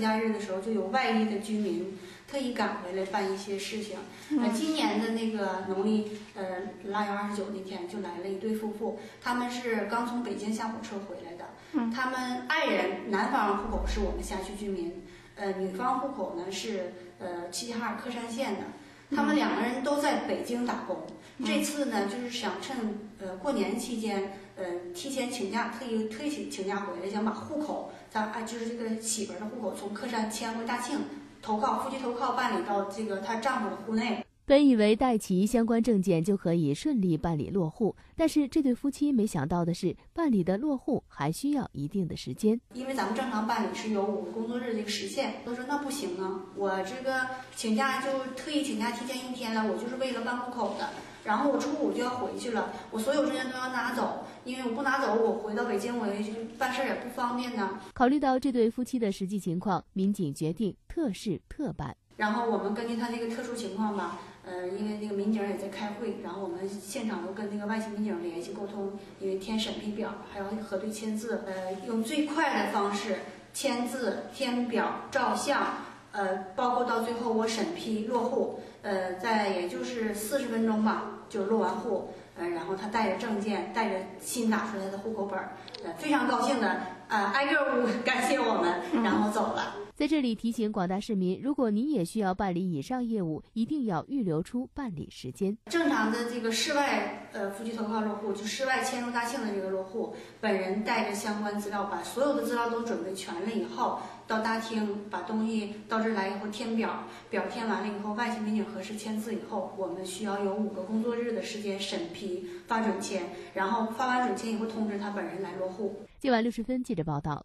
节假日的时候，就有外地的居民特意赶回来办一些事情。那，今年的那个农历呃腊月二十九那天，就来了一对夫妇，他们是刚从北京下火车回来的。他们爱人男方户口是我们辖区居民，呃，女方户口呢是呃齐齐哈尔克山县的。他们两个人都在北京打工，这次呢就是想趁呃过年期间，呃提前请假，特意特意请请假回来，想把户口，咱啊就是这个媳妇儿的户口从客山迁回大庆，投靠夫妻投靠办理到这个她丈夫的户内。本以为带齐相关证件就可以顺利办理落户，但是这对夫妻没想到的是，办理的落户还需要一定的时间。因为咱们正常办理是有五个工作日的一个时限，他说那不行啊，我这个请假就特意请假提前一天了，我就是为了办户口的。然后我初五就要回去了，我所有证件都要拿走，因为我不拿走，我回到北京我办事也不方便呢。考虑到这对夫妻的实际情况，民警决定特事特办。然后我们根据他这个特殊情况吧。呃，因为那个民警也在开会，然后我们现场都跟那个外勤民警联系沟通，因为填审批表还要核对签字，呃，用最快的方式签字、填表、照相，呃，包括到最后我审批落户，呃，在也就是四十分钟吧就落完户，呃，然后他带着证件，带着新打出来的户口本，呃，非常高兴的呃，挨个屋 感谢我们，然后走了。在这里提醒广大市民，如果您也需要办理以上业务，一定要预留出办理时间。正常的这个室外呃夫妻投靠落户，就室外迁入大庆的这个落户，本人带着相关资料，把所有的资料都准备全了以后，到大厅把东西到这儿来以后填表，表填完了以后，外籍民警核实签字以后，我们需要有五个工作日的时间审批发准签，然后发完准签以后通知他本人来落户。今晚六十分，记者报道。